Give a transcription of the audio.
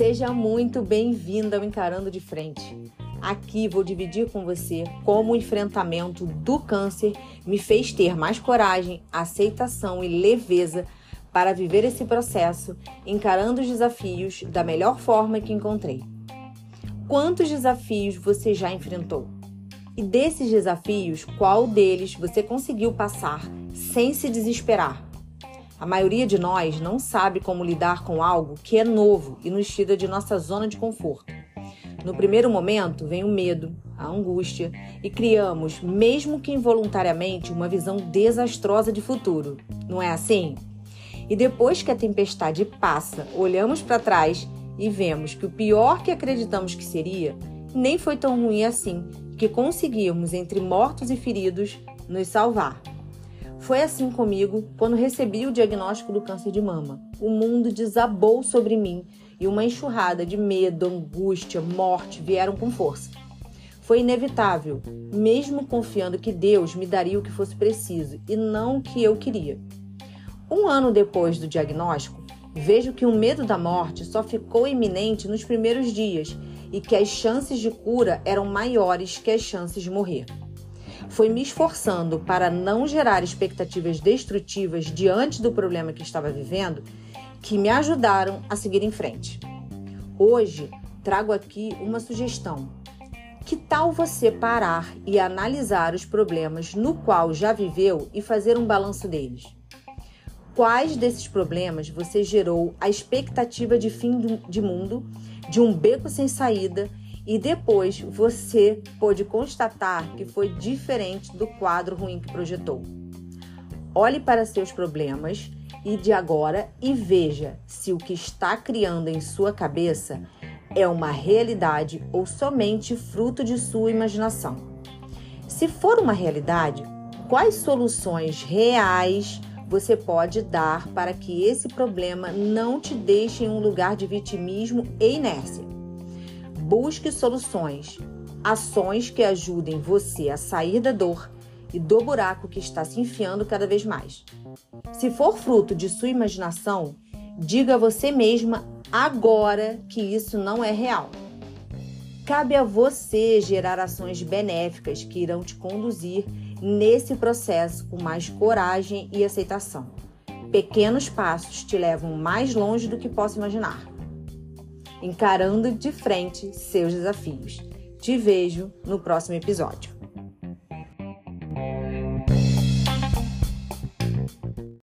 Seja muito bem-vinda ao Encarando de Frente. Aqui vou dividir com você como o enfrentamento do câncer me fez ter mais coragem, aceitação e leveza para viver esse processo, encarando os desafios da melhor forma que encontrei. Quantos desafios você já enfrentou? E desses desafios, qual deles você conseguiu passar sem se desesperar? A maioria de nós não sabe como lidar com algo que é novo e nos tira de nossa zona de conforto. No primeiro momento, vem o medo, a angústia e criamos, mesmo que involuntariamente, uma visão desastrosa de futuro. Não é assim? E depois que a tempestade passa, olhamos para trás e vemos que o pior que acreditamos que seria nem foi tão ruim assim, que conseguimos, entre mortos e feridos, nos salvar. Foi assim comigo quando recebi o diagnóstico do câncer de mama. O mundo desabou sobre mim e uma enxurrada de medo, angústia, morte vieram com força. Foi inevitável, mesmo confiando que Deus me daria o que fosse preciso e não o que eu queria. Um ano depois do diagnóstico, vejo que o medo da morte só ficou iminente nos primeiros dias e que as chances de cura eram maiores que as chances de morrer foi me esforçando para não gerar expectativas destrutivas diante do problema que estava vivendo que me ajudaram a seguir em frente. Hoje trago aqui uma sugestão. Que tal você parar e analisar os problemas no qual já viveu e fazer um balanço deles? Quais desses problemas você gerou a expectativa de fim de mundo, de um beco sem saída e depois você pôde constatar que foi diferente do quadro ruim que projetou. Olhe para seus problemas e de agora e veja se o que está criando em sua cabeça é uma realidade ou somente fruto de sua imaginação. Se for uma realidade, quais soluções reais você pode dar para que esse problema não te deixe em um lugar de vitimismo e inércia? Busque soluções, ações que ajudem você a sair da dor e do buraco que está se enfiando cada vez mais. Se for fruto de sua imaginação, diga a você mesma agora que isso não é real. Cabe a você gerar ações benéficas que irão te conduzir nesse processo com mais coragem e aceitação. Pequenos passos te levam mais longe do que possa imaginar encarando de frente seus desafios. Te vejo no próximo episódio.